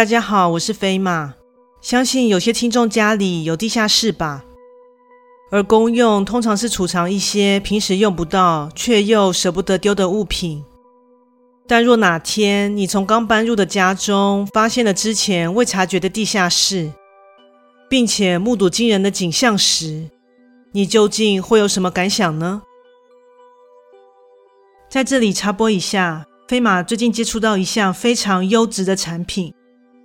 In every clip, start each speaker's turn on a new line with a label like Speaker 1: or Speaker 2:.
Speaker 1: 大家好，我是飞马。相信有些听众家里有地下室吧？而公用通常是储藏一些平时用不到却又舍不得丢的物品。但若哪天你从刚搬入的家中发现了之前未察觉的地下室，并且目睹惊人的景象时，你究竟会有什么感想呢？在这里插播一下，飞马最近接触到一项非常优质的产品。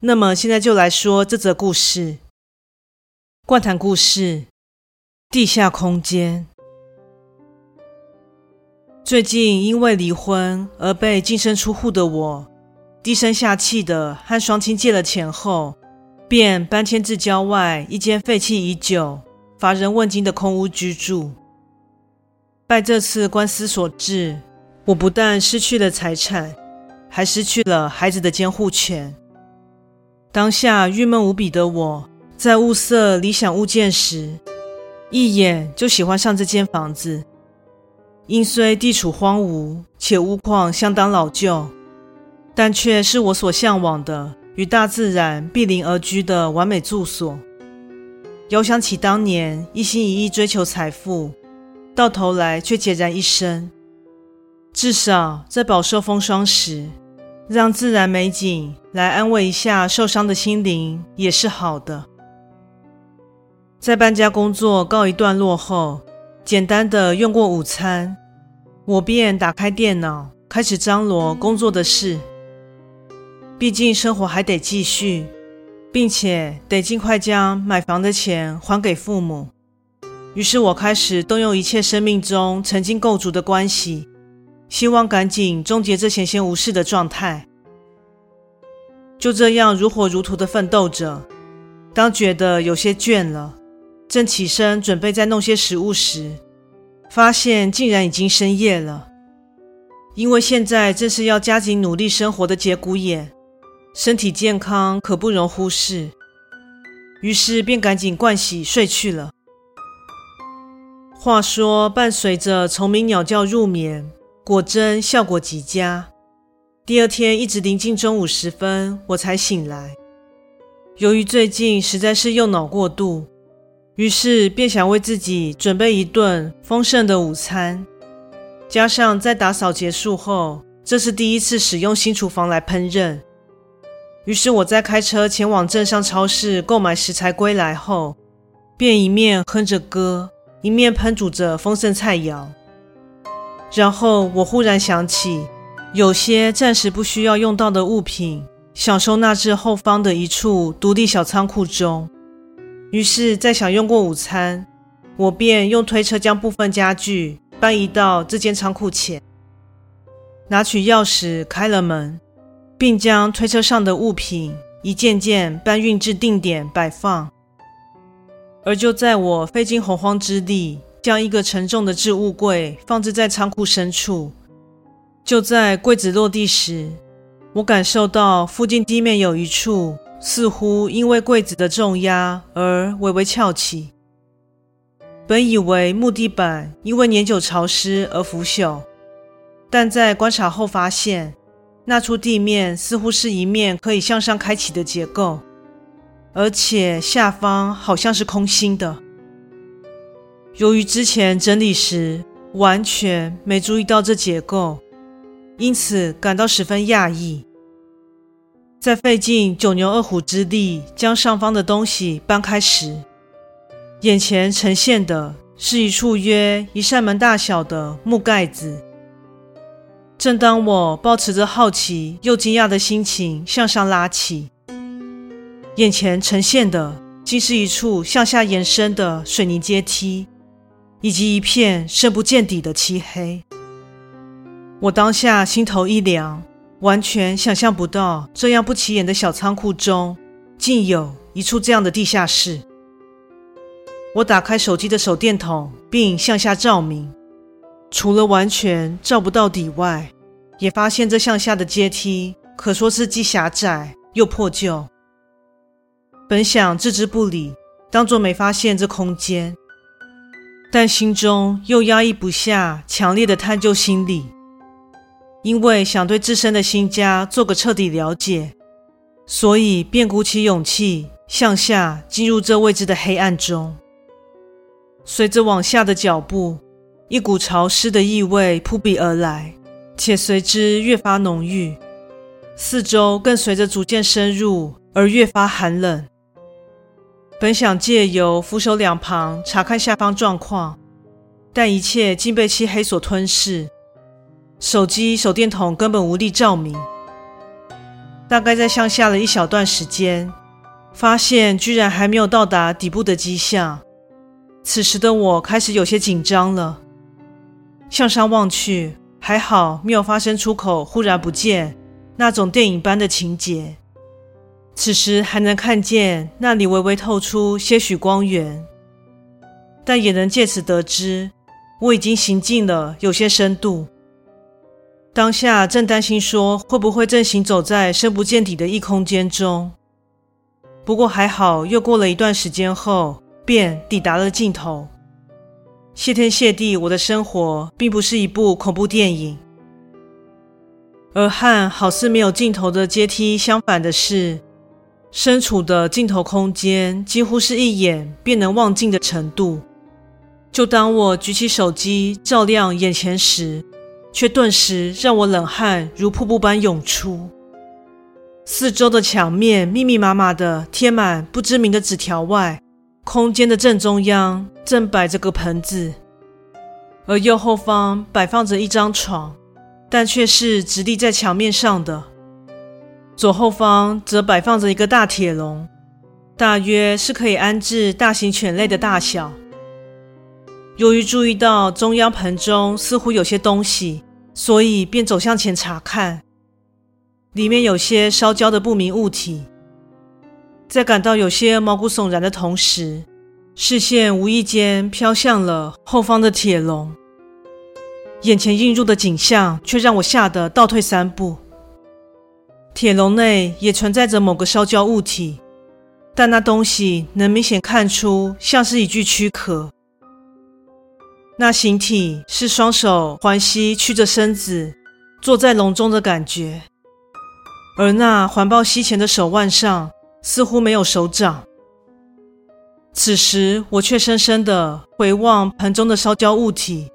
Speaker 1: 那么现在就来说这则故事。怪谈故事：地下空间。最近因为离婚而被净身出户的我，低声下气的和双亲借了钱后，便搬迁至郊外一间废弃已久、乏人问津的空屋居住。拜这次官司所致，我不但失去了财产，还失去了孩子的监护权。当下郁闷无比的我，在物色理想物件时，一眼就喜欢上这间房子。因虽地处荒芜，且屋况相当老旧，但却是我所向往的与大自然毗邻而居的完美住所。遥想起当年一心一意追求财富，到头来却孑然一身，至少在饱受风霜时，让自然美景来安慰一下受伤的心灵也是好的。在搬家工作告一段落后，简单的用过午餐，我便打开电脑，开始张罗工作的事。毕竟生活还得继续，并且得尽快将买房的钱还给父母。于是我开始动用一切生命中曾经构筑的关系。希望赶紧终结这闲闲无事的状态。就这样如火如荼的奋斗着，当觉得有些倦了，正起身准备再弄些食物时，发现竟然已经深夜了。因为现在正是要加紧努力生活的节骨眼，身体健康可不容忽视。于是便赶紧盥洗睡去了。话说，伴随着虫鸣鸟叫入眠。果真效果极佳。第二天一直临近中午时分，我才醒来。由于最近实在是用脑过度，于是便想为自己准备一顿丰盛的午餐。加上在打扫结束后，这是第一次使用新厨房来烹饪。于是我在开车前往镇上超市购买食材归来后，便一面哼着歌，一面烹煮着丰盛菜肴。然后我忽然想起，有些暂时不需要用到的物品，想收纳至后方的一处独立小仓库中。于是，在享用过午餐，我便用推车将部分家具搬移到这间仓库前，拿取钥匙开了门，并将推车上的物品一件件搬运至定点摆放。而就在我费尽洪荒之力，将一个沉重的置物柜放置在仓库深处。就在柜子落地时，我感受到附近地面有一处似乎因为柜子的重压而微微翘起。本以为木地板因为年久潮湿而腐朽，但在观察后发现，那处地面似乎是一面可以向上开启的结构，而且下方好像是空心的。由于之前整理时完全没注意到这结构，因此感到十分讶异。在费尽九牛二虎之力将上方的东西搬开时，眼前呈现的是一处约一扇门大小的木盖子。正当我抱持着好奇又惊讶的心情向上拉起，眼前呈现的竟是一处向下延伸的水泥阶梯。以及一片深不见底的漆黑，我当下心头一凉，完全想象不到这样不起眼的小仓库中，竟有一处这样的地下室。我打开手机的手电筒，并向下照明，除了完全照不到底外，也发现这向下的阶梯可说是既狭窄又破旧。本想置之不理，当作没发现这空间，但心中又压抑不下强烈的探究心理，因为想对自身的新家做个彻底了解，所以便鼓起勇气向下进入这未知的黑暗中。随着往下的脚步，一股潮湿的异味扑鼻而来，且随之越发浓郁，四周更随着逐渐深入而越发寒冷。本想借由扶手两旁查看下方状况，但一切竟被漆黑所吞噬。手机手电筒根本无力照明。大概在向下了一小段时间，发现居然还没有到达底部的迹象。此时的我开始有些紧张了。向上望去，还好没有发生出口忽然不见那种电影般的情节。此时还能看见那里微微透出些许光源，但也能借此得知我已经行进了有些深度。当下正担心说会不会正行走在深不见底的异空间中，不过还好，又过了一段时间后便抵达了尽头。谢天谢地，我的生活并不是一部恐怖电影，而和好似没有尽头的阶梯相反的是。身处的尽头空间几乎是一眼便能望尽的程度。就当我举起手机照亮眼前时，却顿时让我冷汗如瀑布般涌出。四周的墙面密密麻麻的贴满不知名的纸条外，空间的正中央正摆着个盆子，而右后方摆放着一张床，但却是直立在墙面上的。左后方则摆放着一个大铁笼，大约是可以安置大型犬类的大小。由于注意到中央盆中似乎有些东西，所以便走向前查看，里面有些烧焦的不明物体。在感到有些毛骨悚然的同时，视线无意间飘向了后方的铁笼，眼前映入的景象却让我吓得倒退三步。铁笼内也存在着某个烧焦物体，但那东西能明显看出像是一具躯壳。那形体是双手环膝曲着身子坐在笼中的感觉，而那环抱膝前的手腕上似乎没有手掌。此时我却深深的回望盆中的烧焦物体，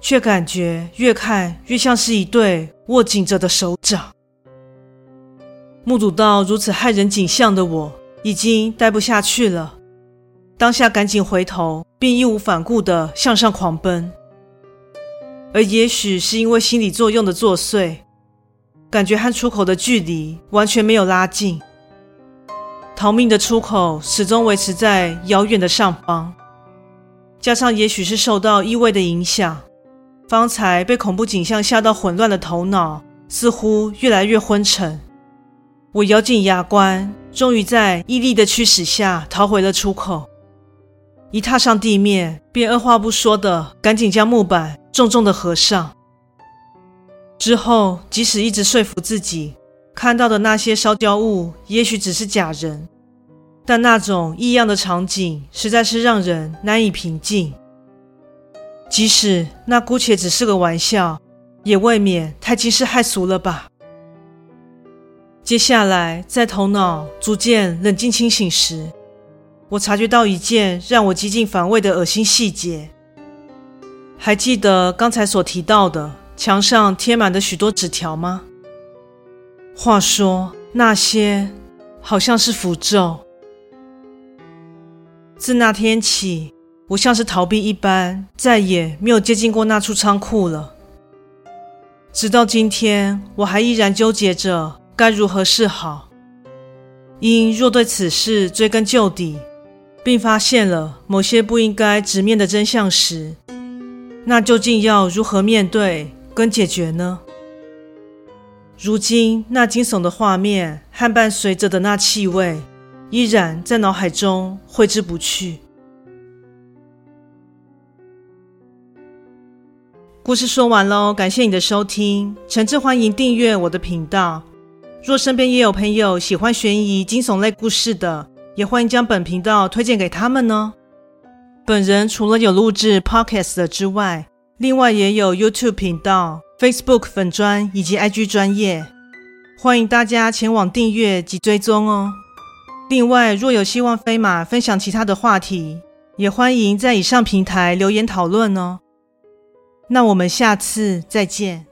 Speaker 1: 却感觉越看越像是一对握紧着的手掌。目睹到如此骇人景象的我，已经待不下去了。当下赶紧回头，并义无反顾地向上狂奔。而也许是因为心理作用的作祟，感觉和出口的距离完全没有拉近。逃命的出口始终维持在遥远的上方。加上也许是受到异味的影响，方才被恐怖景象吓到混乱的头脑，似乎越来越昏沉。我咬紧牙关，终于在毅力的驱使下逃回了出口。一踏上地面，便二话不说的赶紧将木板重重的合上。之后，即使一直说服自己看到的那些烧焦物也许只是假人，但那种异样的场景实在是让人难以平静。即使那姑且只是个玩笑，也未免太惊世骇俗了吧。接下来，在头脑逐渐冷静清醒时，我察觉到一件让我极尽反胃的恶心细节。还记得刚才所提到的墙上贴满的许多纸条吗？话说，那些好像是符咒。自那天起，我像是逃避一般，再也没有接近过那处仓库了。直到今天，我还依然纠结着。该如何是好？因若对此事追根究底，并发现了某些不应该直面的真相时，那究竟要如何面对跟解决呢？如今那惊悚的画面和伴随着的那气味，依然在脑海中挥之不去。故事说完喽，感谢你的收听，诚挚欢迎订阅我的频道。若身边也有朋友喜欢悬疑惊悚类故事的，也欢迎将本频道推荐给他们呢。本人除了有录制 Podcast 的之外，另外也有 YouTube 频道、Facebook 粉专以及 IG 专业，欢迎大家前往订阅及追踪哦。另外，若有希望飞马分享其他的话题，也欢迎在以上平台留言讨论哦。那我们下次再见。